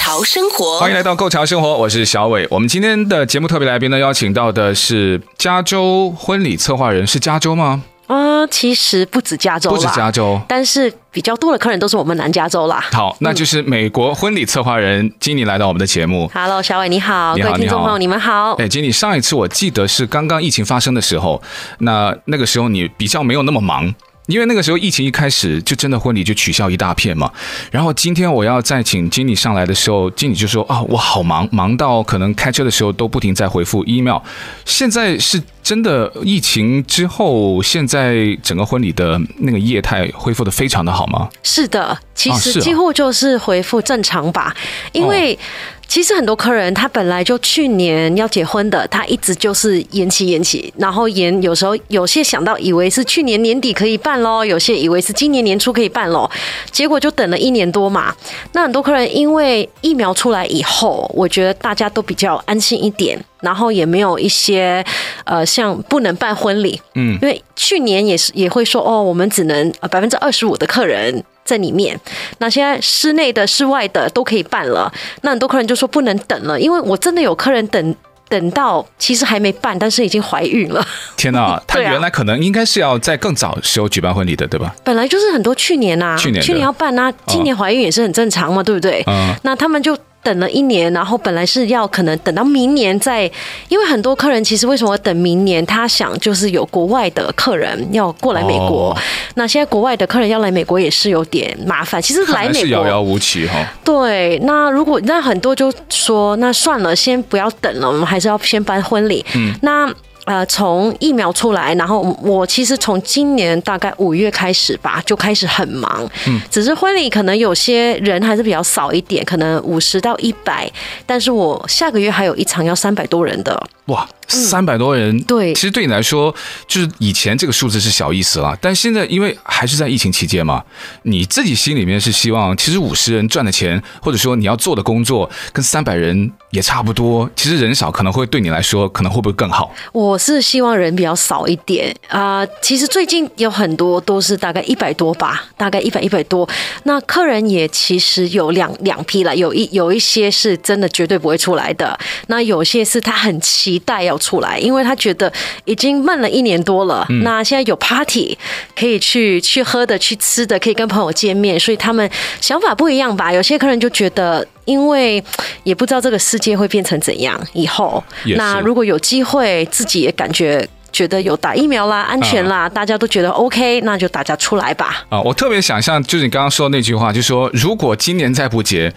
潮生活，欢迎来到《Go 潮生活》，我是小伟。我们今天的节目特别来宾呢，邀请到的是加州婚礼策划人，是加州吗？呃，其实不止加州，不止加州，但是比较多的客人都是我们南加州啦。好，那就是美国婚礼策划人经理来到我们的节目。Hello，小伟你好，你好，各位听众朋友你们好。哎，经理，上一次我记得是刚刚疫情发生的时候，那那个时候你比较没有那么忙。因为那个时候疫情一开始，就真的婚礼就取消一大片嘛。然后今天我要再请经理上来的时候，经理就说：“啊，我好忙，忙到可能开车的时候都不停在回复 email。”现在是真的疫情之后，现在整个婚礼的那个业态恢复的非常的好吗？是的，其实几乎就是恢复正常吧，因为。其实很多客人他本来就去年要结婚的，他一直就是延期延期，然后延有时候有些想到以为是去年年底可以办咯，有些以为是今年年初可以办咯，结果就等了一年多嘛。那很多客人因为疫苗出来以后，我觉得大家都比较安心一点，然后也没有一些呃像不能办婚礼，嗯，因为去年也是也会说哦，我们只能呃百分之二十五的客人。在里面，那现在室内的、室外的都可以办了。那很多客人就说不能等了，因为我真的有客人等等到其实还没办，但是已经怀孕了。天哪，他原来可能应该是要在更早时候举办婚礼的，对吧？本来就是很多去年啊，去年去年要办啊，今年怀孕也是很正常嘛，对不对？嗯，那他们就。等了一年，然后本来是要可能等到明年再，因为很多客人其实为什么等明年？他想就是有国外的客人要过来美国，哦、那现在国外的客人要来美国也是有点麻烦。其实来美国是遥遥无期哈。对，那如果那很多就说那算了，先不要等了，我们还是要先办婚礼。嗯，那。呃，从疫苗出来，然后我其实从今年大概五月开始吧，就开始很忙。嗯，只是婚礼可能有些人还是比较少一点，可能五十到一百，但是我下个月还有一场要三百多人的。哇，三百多人，嗯，对，其实对你来说，就是以前这个数字是小意思了，但现在因为还是在疫情期间嘛，你自己心里面是希望，其实五十人赚的钱，或者说你要做的工作，跟三百人也差不多。其实人少可能会对你来说，可能会不会更好？我是希望人比较少一点啊，呃。其实最近有很多都是大概一百多吧，大概一百一百多。那客人也其实有两两批了，有一有一些是真的绝对不会出来的，那有些是他很期。待要出来，因为他觉得已经闷了一年多了。嗯、那现在有 party 可以去去喝的、去吃的，可以跟朋友见面，所以他们想法不一样吧？有些客人就觉得，因为也不知道这个世界会变成怎样以后。那如果有机会，自己也感觉觉得有打疫苗啦、安全啦，大家都觉得 OK，那就大家出来吧。啊，我特别想象，就是你刚刚说的那句话，就是说如果今年再不结。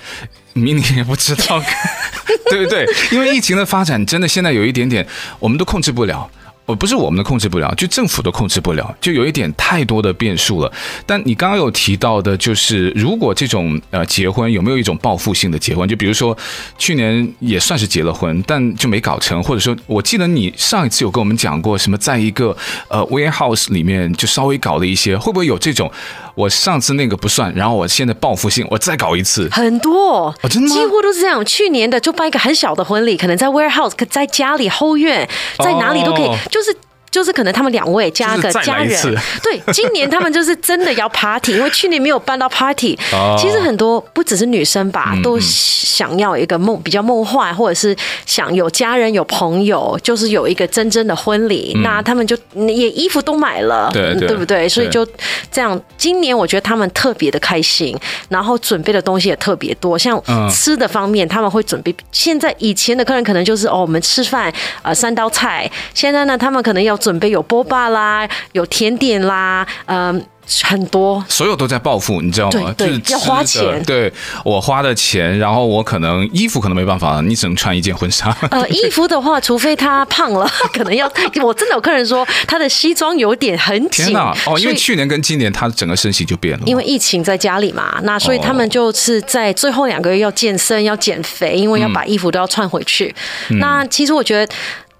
明年也不知道，对不对？因为疫情的发展真的现在有一点点，我们都控制不了。哦，不是我们的控制不了，就政府都控制不了，就有一点太多的变数了。但你刚刚有提到的，就是如果这种呃结婚有没有一种报复性的结婚？就比如说去年也算是结了婚，但就没搞成，或者说我记得你上一次有跟我们讲过什么，在一个呃 warehouse 里面就稍微搞了一些，会不会有这种？我上次那个不算，然后我现在报复性，我再搞一次。很多，哦，真的吗？几乎都是这样。去年的就办一个很小的婚礼，可能在 warehouse，在家里后院，在哪里都可以，哦、就是。就是可能他们两位加个家人，对，今年他们就是真的要 party，因为去年没有办到 party。其实很多不只是女生吧，都想要一个梦比较梦幻，或者是想有家人有朋友，就是有一个真正的婚礼。那他们就也衣服都买了，对对不对？所以就这样，今年我觉得他们特别的开心，然后准备的东西也特别多，像吃的方面他们会准备。现在以前的客人可能就是哦，我们吃饭呃三道菜，现在呢他们可能要。准备有波霸啦，有甜点啦，嗯，很多，所有都在报复，你知道吗？对，对，要花钱。对，我花的钱，然后我可能衣服可能没办法，你只能穿一件婚纱。呃，衣服的话，除非他胖了，可能要。我真的有客人说，他的西装有点很紧。天哪！哦，因为去年跟今年他整个身形就变了。因为疫情在家里嘛，那所以他们就是在最后两个月要健身、要减肥，因为要把衣服都要穿回去。嗯、那其实我觉得。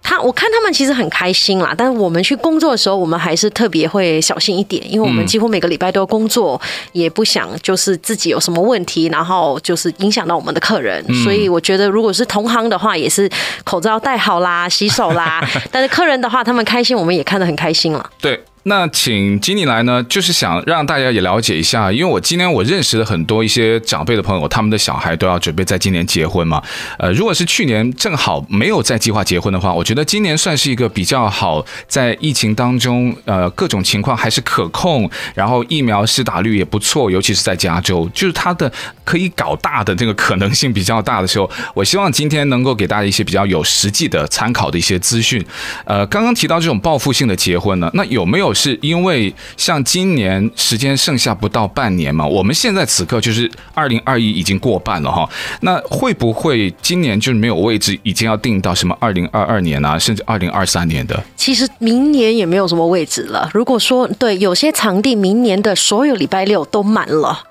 他我看他们其实很开心啦，但是我们去工作的时候，我们还是特别会小心一点，因为我们几乎每个礼拜都要工作，也不想就是自己有什么问题，然后就是影响到我们的客人。所以我觉得，如果是同行的话，也是口罩戴好啦，洗手啦。但是客人的话，他们开心，我们也看得很开心了。对。那请经理来呢，就是想让大家也了解一下，因为我今年我认识了很多一些长辈的朋友，他们的小孩都要准备在今年结婚嘛。呃，如果是去年正好没有在计划结婚的话，我觉得今年算是一个比较好，在疫情当中，呃，各种情况还是可控，然后疫苗施打率也不错，尤其是在加州，就是它的可以搞大的这个可能性比较大的时候，我希望今天能够给大家一些比较有实际的参考的一些资讯。呃，刚刚提到这种报复性的结婚呢，那有没有？是因为像今年时间剩下不到半年嘛，我们现在此刻就是二零二一已经过半了哈，那会不会今年就是没有位置，已经要定到什么二零二二年啊，甚至二零二三年的？其实明年也没有什么位置了。如果说对，有些场地明年的所有礼拜六都满了，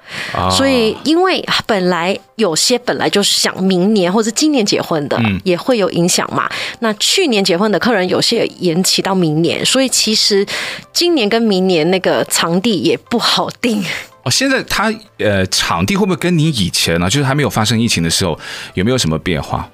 所以因为本来有些本来就是想明年或者今年结婚的，也会有影响嘛。那去年结婚的客人有些延期到明年，所以其实。今年跟明年那个场地也不好定哦。现在他呃，场地会不会跟你以前呢？就是还没有发生疫情的时候，有没有什么变化？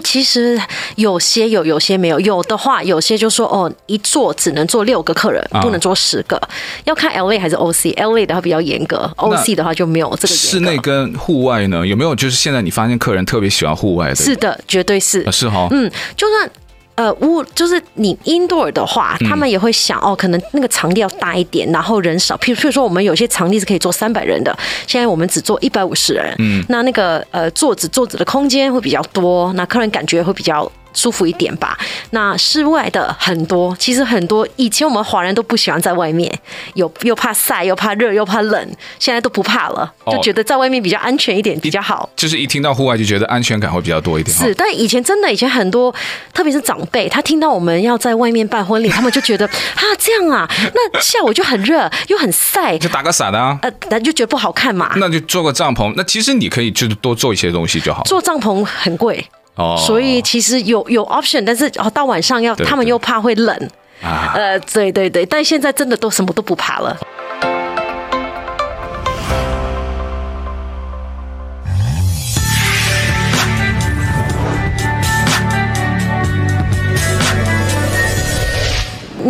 嗯，其实有些有，有些没有。有的话，有些就说哦，一坐只能坐六个客人，不能坐十个。要看 LA 还是 OC，LA 的话比较严格，OC 的话就没有这个。室内跟户外呢？有没有？就是现在你发现客人特别喜欢户外的？是的，绝对是。是哈。嗯，就算。呃，屋就是你 indoor 的话，他们也会想哦，可能那个场地要大一点，然后人少。譬如譬如说，我们有些场地是可以坐三百人的，现在我们只坐一百五十人。嗯，那那个呃坐子坐子的空间会比较多，那客人感觉会比较。舒服一点吧。那室外的很多，其实很多以前我们华人都不喜欢在外面，有又怕晒，又怕热，又怕冷，现在都不怕了，就觉得在外面比较安全一点，比较好。就是一听到户外就觉得安全感会比较多一点。是，但以前真的以前很多，特别是长辈，他听到我们要在外面办婚礼，他们就觉得啊这样啊，那下午就很热又很晒，就打个伞啊，呃，那就觉得不好看嘛。那就做个帐篷，那其实你可以就是多做一些东西就好。做帐篷很贵。所以其实有有 option，但是哦，到晚上要他们又怕会冷，呃，对对对，但现在真的都什么都不怕了。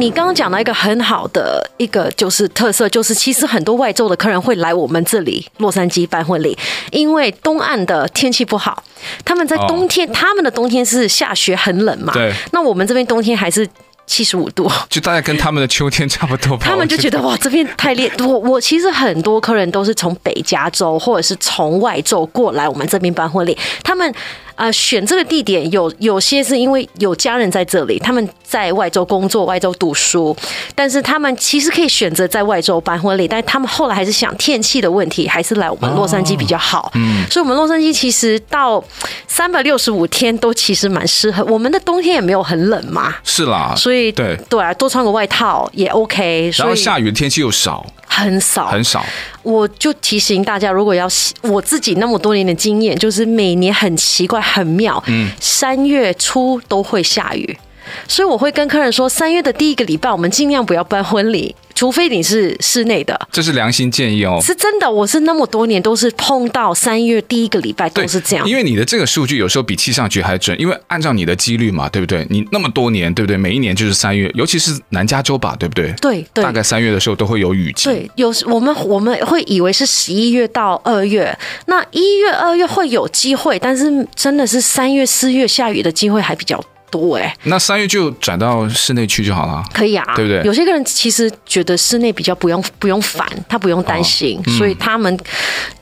你刚刚讲到一个很好的一个就是特色，就是其实很多外州的客人会来我们这里洛杉矶办婚礼，因为东岸的天气不好，他们在冬天，哦、他们的冬天是下雪很冷嘛，对，那我们这边冬天还是七十五度，就大概跟他们的秋天差不多吧。他们就觉得哇，这边太烈。我我其实很多客人都是从北加州或者是从外州过来我们这边办婚礼，他们。啊、呃，选这个地点有有些是因为有家人在这里，他们在外州工作、外州读书，但是他们其实可以选择在外州办婚礼，但他们后来还是想天气的问题，还是来我们洛杉矶比较好。哦、嗯，所以，我们洛杉矶其实到三百六十五天都其实蛮适合，我们的冬天也没有很冷嘛。是啦，所以对对啊，多穿个外套也 OK。然后下雨的天气又少。很少，很少。我就提醒大家，如果要我自己那么多年的经验，就是每年很奇怪、很妙，嗯，三月初都会下雨，所以我会跟客人说，三月的第一个礼拜，我们尽量不要办婚礼。除非你是室内的，这是良心建议哦。是真的，我是那么多年都是碰到三月第一个礼拜都是这样。因为你的这个数据有时候比气象局还准，因为按照你的几率嘛，对不对？你那么多年，对不对？每一年就是三月，尤其是南加州吧，对不对？对对，大概三月的时候都会有雨季。对，有时我们我们会以为是十一月到二月，那一月、二月会有机会，但是真的是三月、四月下雨的机会还比较多哎、欸。那三月就转到室内去就好了，可以啊，对不对？有些个人其实觉得室内比较不用不用烦，他不用担心，哦嗯、所以他们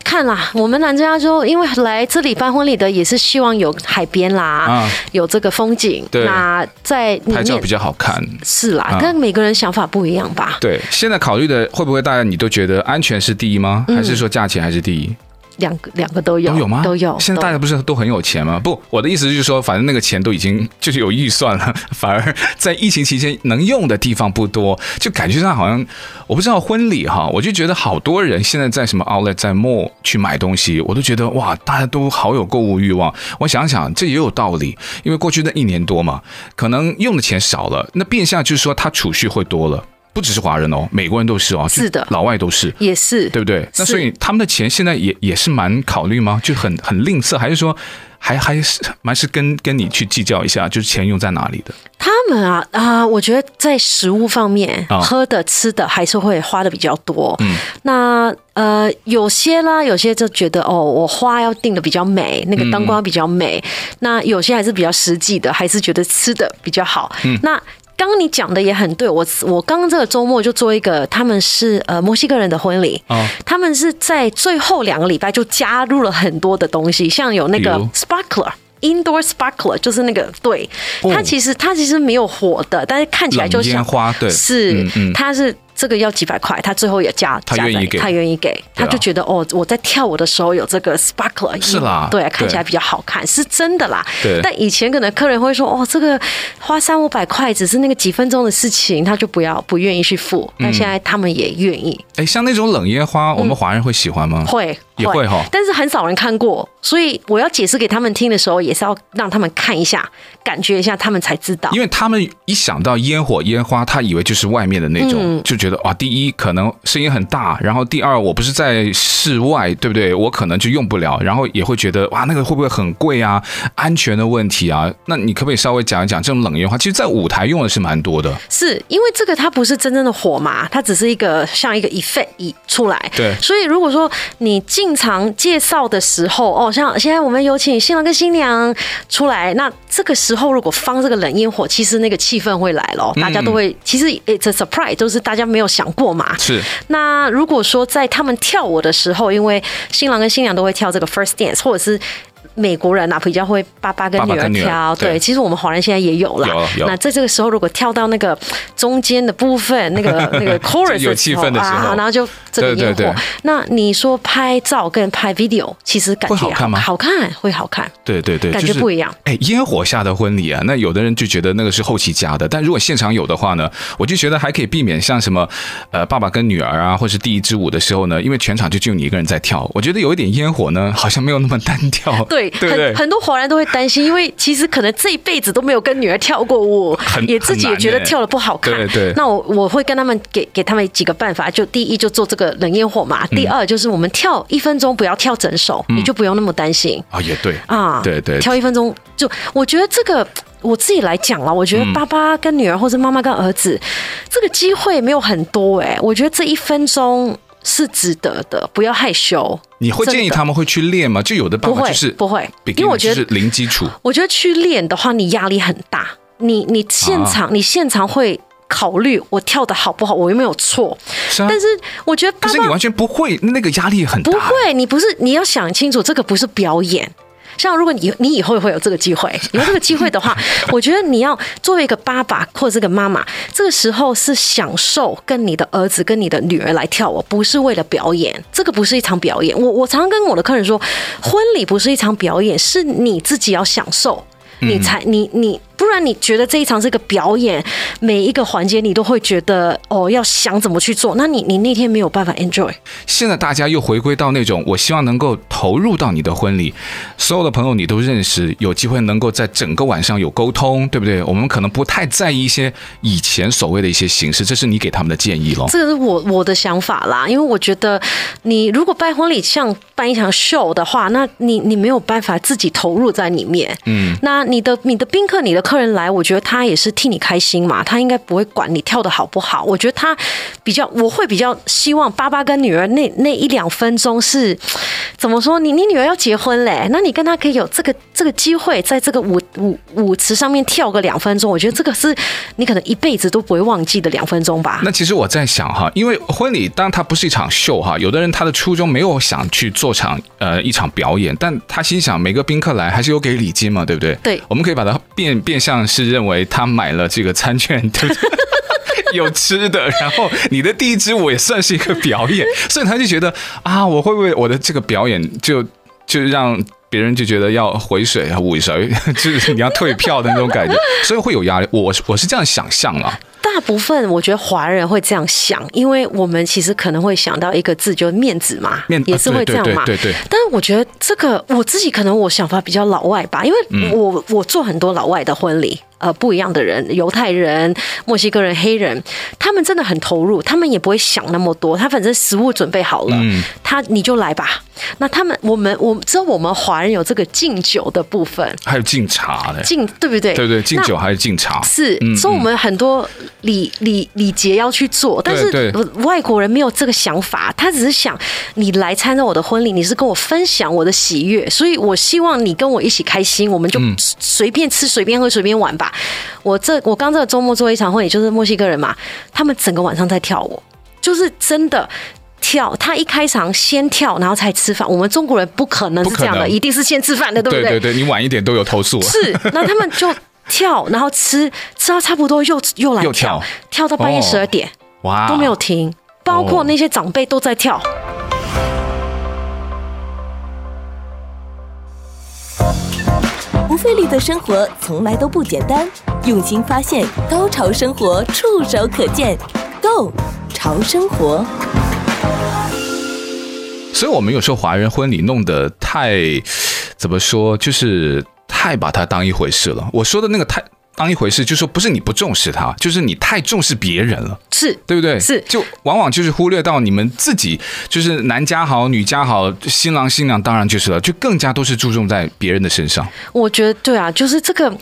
看啦，我们南加州因为来这里办婚礼的也是希望有海边啦，啊、有这个风景，对那在拍照比较好看，是啦，跟、啊、每个人想法不一样吧？对，现在考虑的会不会大家你都觉得安全是第一吗？还是说价钱还是第一？嗯两个两个都有都有吗？都有。现在大家不是都很有钱吗？不，我的意思就是说，反正那个钱都已经就是有预算了，反而在疫情期间能用的地方不多，就感觉上好像我不知道婚礼哈，我就觉得好多人现在在什么 Outlet 在 Mall 去买东西，我都觉得哇，大家都好有购物欲望。我想想，这也有道理，因为过去那一年多嘛，可能用的钱少了，那变相就是说他储蓄会多了。不只是华人哦，美国人都是哦，是的，老外都是，也是，对不对？那所以他们的钱现在也也是蛮考虑吗？就很很吝啬，还是说还还是蛮是跟跟你去计较一下，就是钱用在哪里的？他们啊啊，我觉得在食物方面，哦、喝的吃的还是会花的比较多。嗯，那呃有些啦，有些就觉得哦，我花要定的比较美，那个灯光比较美。嗯、那有些还是比较实际的，还是觉得吃的比较好。嗯，那。刚刚你讲的也很对，我我刚刚这个周末就做一个，他们是呃墨西哥人的婚礼，哦，他们是在最后两个礼拜就加入了很多的东西，像有那个 sparkler indoor sparkler，就是那个对，它其实它其实没有火的，但是看起来就像烟花，对，是，它是。这个要几百块，他最后也加，他愿意给，他愿意给，他就觉得哦，我在跳舞的时候有这个 sparkler，是啦，对，看起来比较好看，是真的啦。对，但以前可能客人会说，哦，这个花三五百块只是那个几分钟的事情，他就不要不愿意去付。但现在他们也愿意。哎，像那种冷烟花，我们华人会喜欢吗？会，也会哈，但是很少人看过，所以我要解释给他们听的时候，也是要让他们看一下，感觉一下，他们才知道。因为他们一想到烟火烟花，他以为就是外面的那种，就觉得哇，第一可能声音很大，然后第二我不是在室外，对不对？我可能就用不了，然后也会觉得哇，那个会不会很贵啊？安全的问题啊？那你可不可以稍微讲一讲这种冷烟花？其实，在舞台用的是蛮多的，是因为这个它不是真正的火嘛，它只是一个像一个 effect 出来。对，所以如果说你进场介绍的时候，哦，像现在我们有请新郎跟新娘出来，那这个时候如果放这个冷烟火，其实那个气氛会来了，大家都会，其实 it's a surprise，都是大家没有想过嘛。是，那如果说在他们跳舞的时候，因为新郎跟新娘都会跳这个 first dance，或者是。美国人啊，比较会爸爸跟女儿跳，对，对，其实我们华人现在也有了。有，有。那在这个时候，如果跳到那个中间的部分，那个 那个 chorus 有气氛的时候，啊，然后就这个烟火。那你说拍照跟拍 video，其实感觉好看吗？好看，会好看。对对对，感觉不一样。哎，烟火下的婚礼啊，那有的人就觉得那个是后期加的，但如果现场有的话呢，我就觉得还可以避免像什么呃爸爸跟女儿啊，或是第一支舞的时候呢，因为全场就只有你一个人在跳，我觉得有一点烟火呢，好像没有那么单调。对，对对。很多华人都会担心，因为其实可能这一辈子都没有跟女儿跳过舞，也自己也觉得跳的不好看。对对。那我我会跟他们给给他们几个办法，就第一就做这个冷烟火嘛，第二就是我们跳一分钟不要跳整首，你就不用那么担心啊。也对啊，对对，跳一分钟就我觉得这个我自己来讲了，我觉得爸爸跟女儿或者妈妈跟儿子这个机会没有很多哎，我觉得这一分钟。是值得的，不要害羞。你会建议他们会去练吗？就有的爸爸就是不会，因为我觉得是零基础。我觉得去练的话，你压力很大。你你现场、啊、你现场会考虑我跳的好不好，我有没有错？是啊。但是我觉得爸爸，可是你完全不会，那个压力很大。不会，你不是你要想清楚，这个不是表演。像如果你你以后会有这个机会，有这个机会的话，我觉得你要作为一个爸爸或者这个妈妈，这个时候是享受跟你的儿子跟你的女儿来跳舞，不是为了表演，这个不是一场表演。我我常常跟我的客人说，婚礼不是一场表演，是你自己要享受，你才你你。不然你觉得这一场是个表演，每一个环节你都会觉得哦，要想怎么去做，那你你那天没有办法 enjoy。现在大家又回归到那种，我希望能够投入到你的婚礼，所有的朋友你都认识，有机会能够在整个晚上有沟通，对不对？我们可能不太在意一些以前所谓的一些形式，这是你给他们的建议喽。这个是我我的想法啦，因为我觉得你如果办婚礼像办一场秀的话，那你你没有办法自己投入在里面，嗯，那你的你的宾客你的客客人来，我觉得他也是替你开心嘛，他应该不会管你跳的好不好。我觉得他比较，我会比较希望爸爸跟女儿那那一两分钟是怎么说？你你女儿要结婚嘞，那你跟他可以有这个这个机会，在这个舞舞舞池上面跳个两分钟，我觉得这个是你可能一辈子都不会忘记的两分钟吧。那其实我在想哈，因为婚礼当然它不是一场秀哈，有的人他的初衷没有想去做场呃一场表演，但他心想每个宾客来还是有给礼金嘛，对不对？对，我们可以把它变变像是认为他买了这个餐券，对不对？有吃的，然后你的第一支舞也算是一个表演，所以他就觉得啊，我会不会我的这个表演就就让别人就觉得要回水啊，尾水，就是你要退票的那种感觉，所以会有压力。我我是这样想象啊。大部分我觉得华人会这样想，因为我们其实可能会想到一个字，就是面子嘛，面也是会这样嘛。对对。但是我觉得这个我自己可能我想法比较老外吧，因为我我做很多老外的婚礼。呃，不一样的人，犹太人、墨西哥人、黑人，他们真的很投入，他们也不会想那么多，他反正食物准备好了，嗯、他你就来吧。那他们，我们，我只有我们华人有这个敬酒的部分，还有敬茶的，敬对不对？对对，敬酒还是敬茶，是，所以我们很多礼礼礼节要去做，但是外国人没有这个想法，他只是想你来参加我的婚礼，你是跟我分享我的喜悦，所以我希望你跟我一起开心，我们就随便吃、随便喝、随便玩吧。我这我刚这个周末做一场婚礼，就是墨西哥人嘛，他们整个晚上在跳舞，就是真的跳。他一开场先跳，然后才吃饭。我们中国人不可能是这样的，一定是先吃饭的，对不对？对对对，你晚一点都有投诉。是，那他们就跳，然后吃，吃到差不多又又来跳，跳，跳到半夜十二点，哇，都没有停，包括那些长辈都在跳。不费力的生活从来都不简单，用心发现，高潮生活触手可见 Go 潮生活。所以，我们有时候华人婚礼弄得太怎么说，就是太把它当一回事了。我说的那个太。当一回事，就说不是你不重视他，就是你太重视别人了，是对不对？是，就往往就是忽略到你们自己，就是男家好，女家好，新郎新娘当然就是了，就更加都是注重在别人的身上。我觉得对啊，就是这个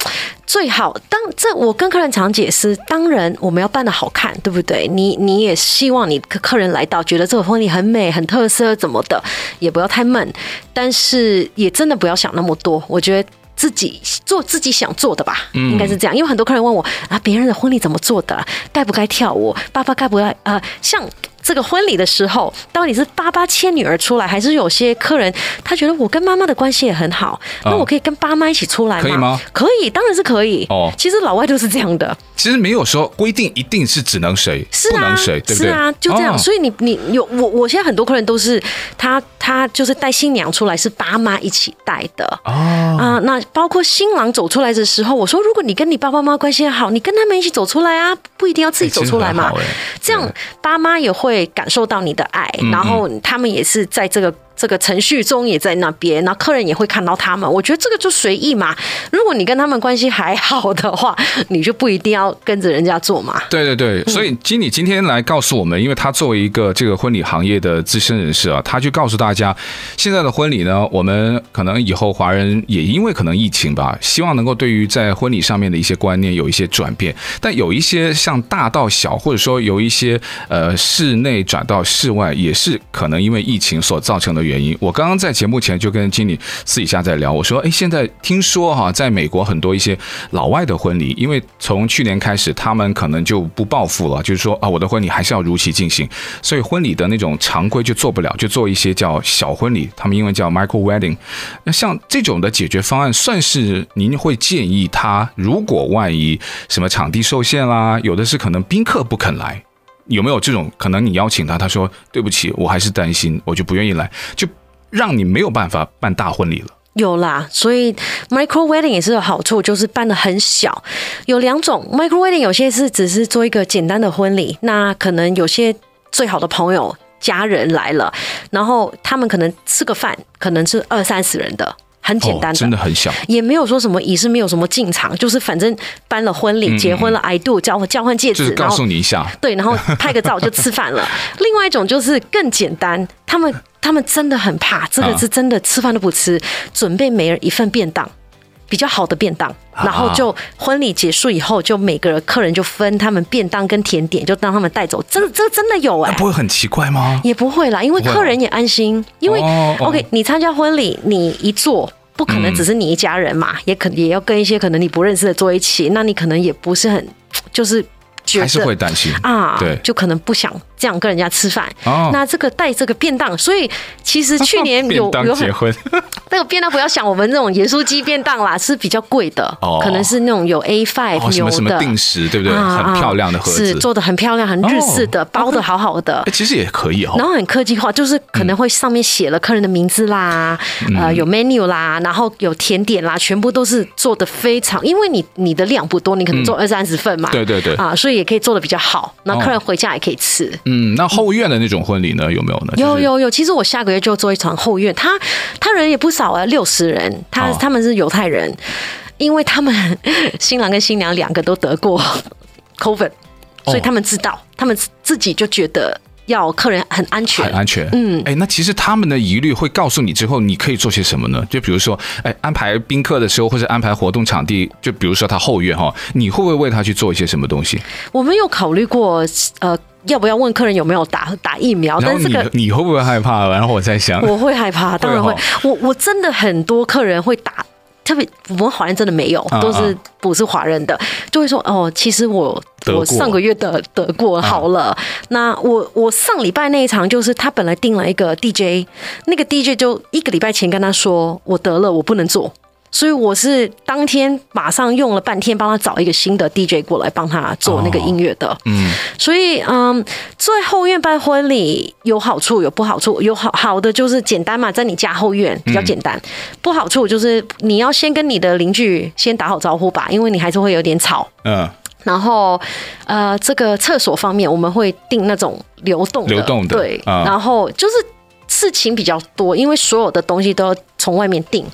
最好。当这我跟客人常解释，当然我们要办的好看，对不对？你你也希望你客人来到觉得这个婚礼很美、很特色，怎么的，也不要太闷，但是也真的不要想那么多。我觉得。自己做自己想做的吧，应该是这样。因为很多客人问我啊，别人的婚礼怎么做的？该不该跳舞？爸爸该不该呃，像。这个婚礼的时候，到底是爸爸牵女儿出来，还是有些客人他觉得我跟妈妈的关系也很好，那我可以跟爸妈一起出来吗？可以吗？可以，当然是可以。哦，其实老外都是这样的。其实没有说规定一定是只能谁，是啊，不能谁，对不对？是啊，就这样。所以你你有我，我现在很多客人都是他他就是带新娘出来，是爸妈一起带的哦啊。那包括新郎走出来的时候，我说如果你跟你爸爸妈妈关系好，你跟他们一起走出来啊，不一定要自己走出来嘛。这样爸妈也会。会感受到你的爱，然后他们也是在这个。这个程序中也在那边，那客人也会看到他们。我觉得这个就随意嘛。如果你跟他们关系还好的话，你就不一定要跟着人家做嘛。对对对，所以经理今天来告诉我们，因为他作为一个这个婚礼行业的资深人士啊，他就告诉大家，现在的婚礼呢，我们可能以后华人也因为可能疫情吧，希望能够对于在婚礼上面的一些观念有一些转变。但有一些像大到小，或者说有一些呃室内转到室外，也是可能因为疫情所造成的。原因，我刚刚在节目前就跟经理私底下在聊，我说，哎，现在听说哈，在美国很多一些老外的婚礼，因为从去年开始，他们可能就不报复了，就是说啊，我的婚礼还是要如期进行，所以婚礼的那种常规就做不了，就做一些叫小婚礼，他们英文叫 micro wedding。那像这种的解决方案，算是您会建议他，如果万一什么场地受限啦，有的是可能宾客不肯来。有没有这种可能？你邀请他，他说对不起，我还是担心，我就不愿意来，就让你没有办法办大婚礼了。有啦，所以 micro wedding 也是有好处，就是办得很小。有两种 micro wedding，有些是只是做一个简单的婚礼，那可能有些最好的朋友、家人来了，然后他们可能吃个饭，可能是二三十人的。很简单的，真的很小，也没有说什么仪式，没有什么进场，就是反正办了婚礼，结婚了，I do 交交换戒指，就是告诉你一下，对，然后拍个照就吃饭了。另外一种就是更简单，他们他们真的很怕，这个是真的吃饭都不吃，准备每人一份便当，比较好的便当，然后就婚礼结束以后，就每个客人就分他们便当跟甜点，就让他们带走。这个这个真的有哎、欸，不会很奇怪吗？也不会啦，因为客人也安心。因为 OK，你参加婚礼，你一坐不可能只是你一家人嘛，也可也要跟一些可能你不认识的坐一起，那你可能也不是很就是。还是会担心啊，对，就可能不想这样跟人家吃饭。哦，那这个带这个便当，所以其实去年有 有结婚，那个便当不要想我们这种盐酥鸡便当啦，是比较贵的，哦，可能是那种有 A five 有的。什么定时，对不对？很漂亮的盒子，是做的很漂亮，很日式的，包的好好的。其实也可以哦，然后很科技化，就是可能会上面写了客人的名字啦，呃，有 menu 啦，然后有甜点啦，全部都是做的非常，因为你你的量不多，你可能做二三十份嘛，对对对，啊，所以也可以做的比较好。那客人回家也可以吃。嗯，那后院的那种婚礼呢，有没有呢？有有有，其实我下个月就做一场后院，他他人也不少啊，六十人。他他们是犹太人，因为他们 新郎跟新娘两个都得过 COVID，所以他们知道，他们自己就觉得。要客人很安全，很安全。嗯，哎，那其实他们的疑虑会告诉你之后，你可以做些什么呢？就比如说，哎，安排宾客的时候，或者安排活动场地，就比如说他后院哈，你会不会为他去做一些什么东西？我们有考虑过，呃，要不要问客人有没有打打疫苗？但是你你会不会害怕？然后我在想，我会害怕，当然会。我我真的很多客人会打。特别我们华人真的没有，都是不是华人的，就会说哦，其实我我上个月得得过好了。那我我上礼拜那一场就是他本来定了一个 DJ，那个 DJ 就一个礼拜前跟他说我得了，我不能做。所以我是当天马上用了半天帮他找一个新的 DJ 过来帮他做那个音乐的。嗯，所以嗯，在后院办婚礼有好处有不好处，有好好的就是简单嘛，在你家后院比较简单。不好处就是你要先跟你的邻居先打好招呼吧，因为你还是会有点吵。嗯，然后呃，这个厕所方面我们会定那种流动的，流动的，对，然后就是。事情比较多，因为所有的东西都要从外面订，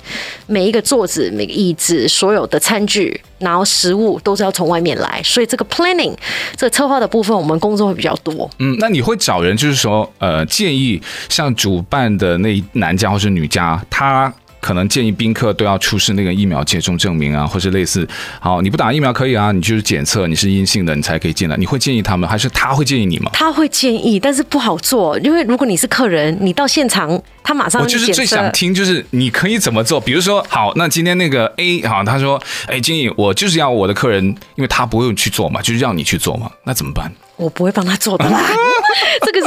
每一个桌子、每个椅子、所有的餐具，然后食物都是要从外面来，所以这个 planning 这个策划的部分，我们工作会比较多。嗯，那你会找人，就是说，呃，建议像主办的那男家或是女家，他。可能建议宾客都要出示那个疫苗接种证明啊，或者类似。好，你不打疫苗可以啊，你就是检测你是阴性的，你才可以进来。你会建议他们，还是他会建议你吗？他会建议，但是不好做，因为如果你是客人，你到现场，他马上。我就是最想听，就是你可以怎么做？比如说，好，那今天那个 A 好，他说，哎，经理，我就是要我的客人，因为他不用去做嘛，就是让你去做嘛，那怎么办？我不会帮他做的啦，这个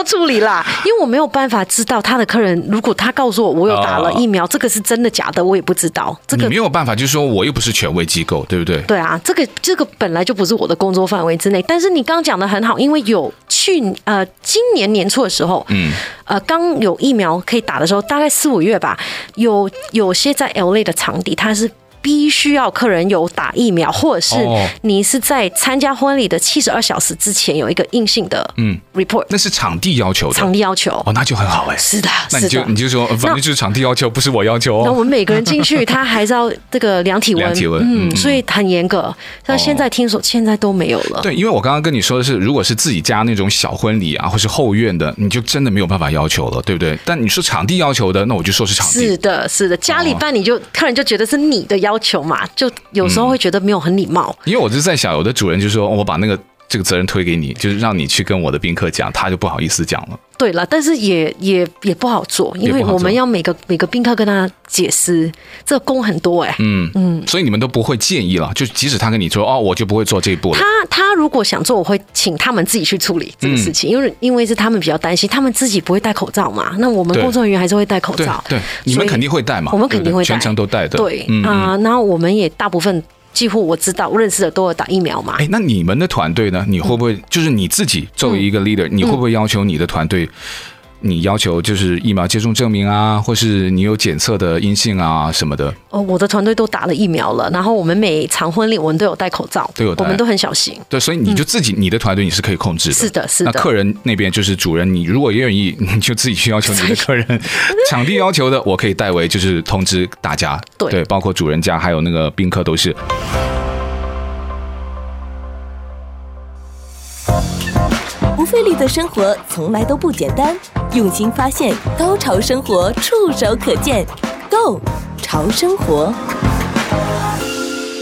要处理啦，因为我没有办法知道他的客人，如果他告诉我我有打了疫苗，这个是真的假的，我也不知道。这个没有办法，就是说我又不是权威机构，对不对？对啊，这个这个本来就不是我的工作范围之内。但是你刚刚讲的很好，因为有去呃今年年初的时候，嗯，呃刚有疫苗可以打的时候，大概四五月吧，有有些在 LA 的场地，它是。必须要客人有打疫苗，或者是你是在参加婚礼的七十二小时之前有一个硬性的嗯。report，那是场地要求的，场地要求。哦，那就很好哎，是的，那你就你就说反正就是场地要求，不是我要求哦。那我们每个人进去，他还是要这个量体温，量体温，嗯，所以很严格。那现在听说现在都没有了，对，因为我刚刚跟你说的是，如果是自己家那种小婚礼啊，或是后院的，你就真的没有办法要求了，对不对？但你说场地要求的，那我就说是场地，是的，是的，家里办你就客人就觉得是你的要求嘛，就。有时候会觉得没有很礼貌，因为我就在想，有的主人就说，我把那个这个责任推给你，就是让你去跟我的宾客讲，他就不好意思讲了。对了，但是也也也不好做，因为我们要每个每个宾客跟他解释，这个工很多哎、欸。嗯嗯，所以你们都不会建议了，就即使他跟你说哦，我就不会做这一步了。他他如果想做，我会请他们自己去处理这个事情，嗯、因为因为是他们比较担心，他们自己不会戴口罩嘛。那我们工作人员还是会戴口罩。对，对，你们肯定会戴嘛。我们肯定会戴，全程都戴的。对，嗯啊、呃，然后我们也大部分。几乎我知道，我认识的都有打疫苗嘛。哎，那你们的团队呢？你会不会就是你自己作为一个 leader，你会不会要求你的团队？你要求就是疫苗接种证明啊，或是你有检测的阴性啊什么的。哦，我的团队都打了疫苗了，然后我们每场婚礼我们都有戴口罩，都有戴，我们都很小心。对，所以你就自己，嗯、你的团队你是可以控制的。是的，是的。那客人那边就是主人，你如果愿意，你就自己去要求你的客人。场地要求的，我可以代为就是通知大家。对，对，包括主人家还有那个宾客都是。不费力的生活从来都不简单，用心发现，高潮生活触手可见 Go 潮生活。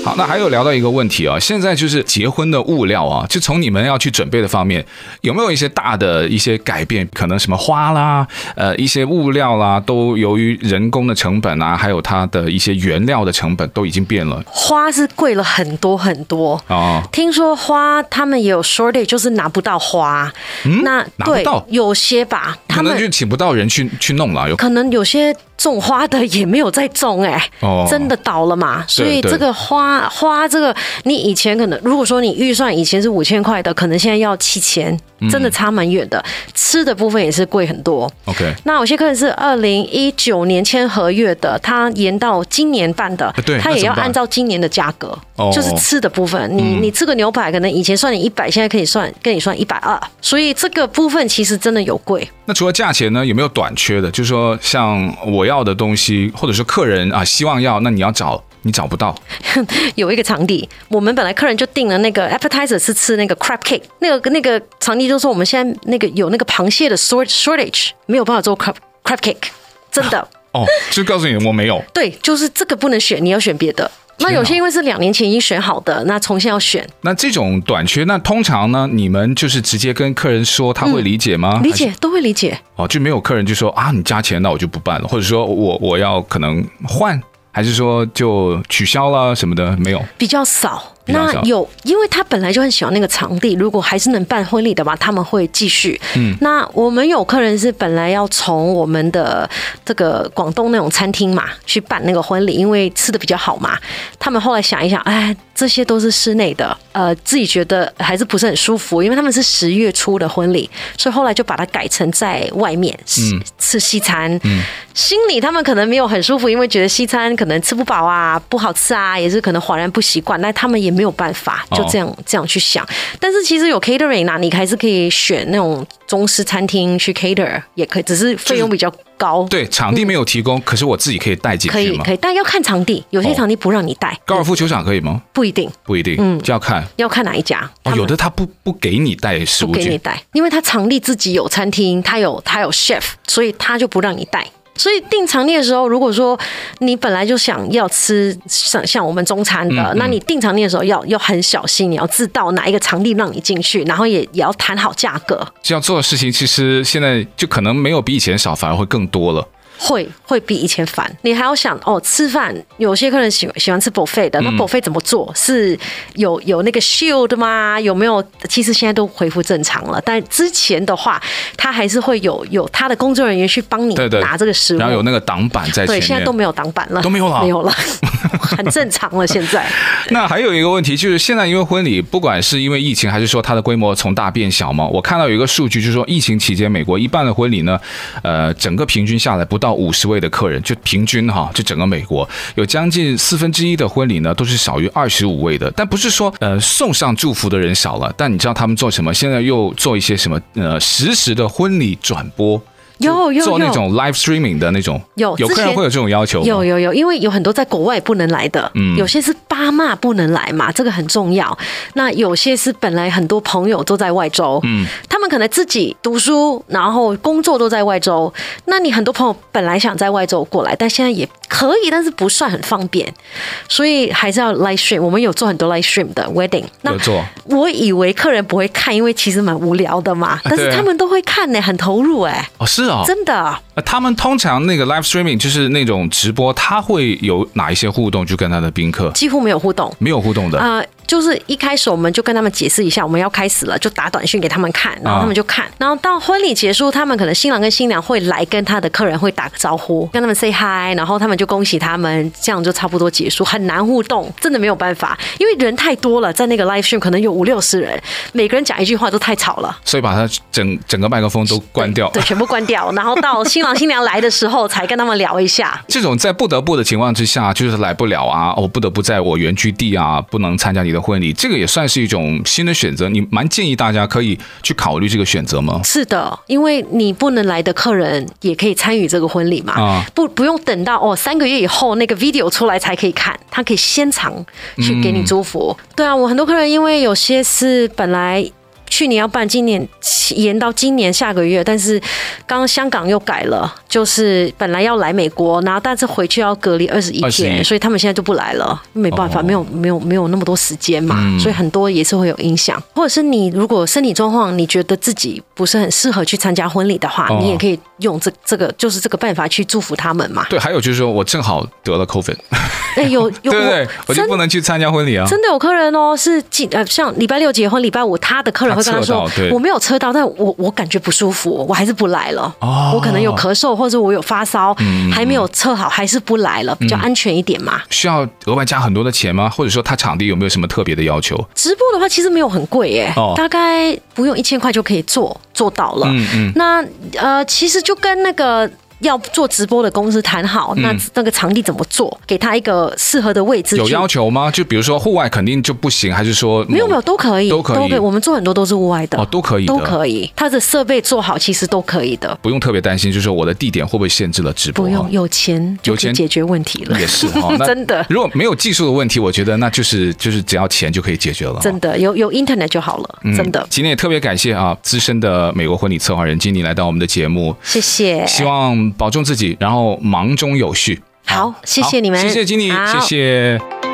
好，那还有聊到一个问题啊，现在就是结婚的物料啊，就从你们要去准备的方面，有没有一些大的一些改变？可能什么花啦，呃，一些物料啦，都由于人工的成本啊，还有它的一些原料的成本都已经变了。花是贵了很多很多哦。听说花他们也有 shortage，就是拿不到花。嗯，那拿不到有些吧，他们可能就请不到人去去弄了。有可能有些。种花的也没有在种哎、欸，oh, 真的倒了嘛？所以这个花花这个，你以前可能如果说你预算以前是五千块的，可能现在要七千，真的差蛮远的。嗯、吃的部分也是贵很多。OK，那有些客人是二零一九年签合约的，他延到今年办的，对，他也要按照今年的价格，oh, 就是吃的部分。你你吃个牛排，可能以前算你一百，现在可以算跟你算一百二，所以这个部分其实真的有贵。那除了价钱呢，有没有短缺的？就是说像我。要的东西，或者是客人啊希望要，那你要找你找不到。有一个场地，我们本来客人就订了那个 appetizer 是吃那个 crab cake，那个那个场地就说我们现在那个有那个螃蟹的 shortage，没有办法做 crab crab cake，真的。哦，就告诉你我没有。对，就是这个不能选，你要选别的。那有些因为是两年前已经选好的，那重新要选。那这种短缺，那通常呢，你们就是直接跟客人说，他会理解吗？嗯、理解，都会理解。哦，就没有客人就说啊，你加钱，那我就不办了，或者说我我要可能换，还是说就取消了什么的，没有，比较少。那有，因为他本来就很喜欢那个场地，如果还是能办婚礼的话，他们会继续。嗯，那我们有客人是本来要从我们的这个广东那种餐厅嘛去办那个婚礼，因为吃的比较好嘛。他们后来想一想，哎，这些都是室内的，呃，自己觉得还是不是很舒服，因为他们是十月初的婚礼，所以后来就把它改成在外面吃吃西餐。嗯，心里他们可能没有很舒服，因为觉得西餐可能吃不饱啊，不好吃啊，也是可能恍然不习惯。那他们也。没有办法就这样、哦、这样去想，但是其实有 catering 呐、啊，你还是可以选那种中式餐厅去 cater，也可以，只是费用比较高。对，场地没有提供，嗯、可是我自己可以带进去可以可以，但要看场地，有些场地不让你带。高尔夫球场可以吗？不一定，不一定，嗯，就要看要看哪一家。哦、有的他不不给你带食物，不给你带，因为他场地自己有餐厅，他有他有 chef，所以他就不让你带。所以订场地的时候，如果说你本来就想要吃像像我们中餐的，嗯嗯、那你订场地的时候要要很小心，你要知道哪一个场地让你进去，然后也也要谈好价格。这样做的事情其实现在就可能没有比以前少，反而会更多了。会会比以前烦，你还要想哦，吃饭有些客人喜喜欢吃 buffet 的，那 buffet 怎么做？是有有那个 shield 吗？有没有？其实现在都恢复正常了，但之前的话，他还是会有有他的工作人员去帮你拿这个食物，然后有那个挡板在前面。对，现在都没有挡板了，都没有了，没有了，很正常了。现在。那还有一个问题就是，现在因为婚礼，不管是因为疫情，还是说它的规模从大变小嘛，我看到有一个数据，就是说疫情期间，美国一半的婚礼呢，呃，整个平均下来不到到五十位的客人。就平均哈，就整个美国有将近四分之一的婚礼呢，都是少于二十五位的。但不是说呃送上祝福的人少了，但你知道他们做什么？现在又做一些什么呃实时的婚礼转播。有有做那种 live streaming 的那种，有有客人会有这种要求，有有有，因为有很多在国外不能来的，嗯，有些是爸妈不能来嘛，这个很重要。那有些是本来很多朋友都在外州，嗯，他们可能自己读书，然后工作都在外州。那你很多朋友本来想在外州过来，但现在也可以，但是不算很方便，所以还是要 live stream。我们有做很多 live stream 的 wedding，那有做。我以为客人不会看，因为其实蛮无聊的嘛，但是他们都会看呢，很投入哎。哦，是。真的，他们通常那个 live streaming 就是那种直播，他会有哪一些互动？就跟他的宾客几乎没有互动，没有互动的啊。就是一开始我们就跟他们解释一下，我们要开始了，就打短讯给他们看，然后他们就看，然后到婚礼结束，他们可能新郎跟新娘会来跟他的客人会打个招呼，跟他们 say hi，然后他们就恭喜他们，这样就差不多结束，很难互动，真的没有办法，因为人太多了，在那个 live stream 可能有五六十人，每个人讲一句话都太吵了，所以把他整整个麦克风都关掉，对，对，全部关掉，然后到新郎新娘来的时候才跟他们聊一下。这种在不得不的情况之下，就是来不了啊，我不得不在我原居地啊，不能参加你的婚礼，这个也算。算是一种新的选择，你蛮建议大家可以去考虑这个选择吗？是的，因为你不能来的客人也可以参与这个婚礼嘛，啊、不不用等到哦三个月以后那个 video 出来才可以看，他可以现场去给你祝福。嗯、对啊，我很多客人因为有些是本来。去年要办，今年延到今年下个月，但是刚刚香港又改了，就是本来要来美国，然后但是回去要隔离二十一天，所以他们现在就不来了，没办法，哦、没有没有没有那么多时间嘛，嗯、所以很多也是会有影响。或者是你如果身体状况你觉得自己不是很适合去参加婚礼的话，哦、你也可以用这这个就是这个办法去祝福他们嘛。对，还有就是说我正好得了 COVID，哎有有，对，对对，我就不能去参加婚礼啊。真的有客人哦，是呃像礼拜六结婚，礼拜五他的客人会跟他说，我没有车到，但我我感觉不舒服，我还是不来了。哦，我可能有咳嗽，或者我有发烧，嗯、还没有测好，还是不来了，比较安全一点嘛。嗯、需要额外加很多的钱吗？或者说他场地有没有什么特别的要求？直播的话其实没有很贵耶，哦、大概不用一千块就可以做做到了。嗯嗯，那呃其实就跟那个。要做直播的公司谈好，那那个场地怎么做？给他一个适合的位置。有要求吗？就比如说户外肯定就不行，还是说没有没有都可以，都可以。我们做很多都是户外的哦，都可以，都可以。他的设备做好，其实都可以的，不用特别担心。就是说我的地点会不会限制了直播？不用，有钱有钱解决问题了，也是哈。真的，如果没有技术的问题，我觉得那就是就是只要钱就可以解决了。真的，有有 Internet 就好了。真的。今天也特别感谢啊，资深的美国婚礼策划人金妮来到我们的节目，谢谢。希望保重自己。然后忙中有序，好，谢谢你们，谢谢经理，谢谢。